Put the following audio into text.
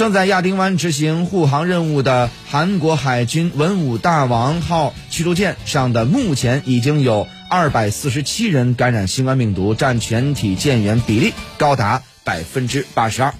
正在亚丁湾执行护航任务的韩国海军文武大王号驱逐舰上的目前已经有二百四十七人感染新冠病毒占全体舰员比例高达百分之八十二。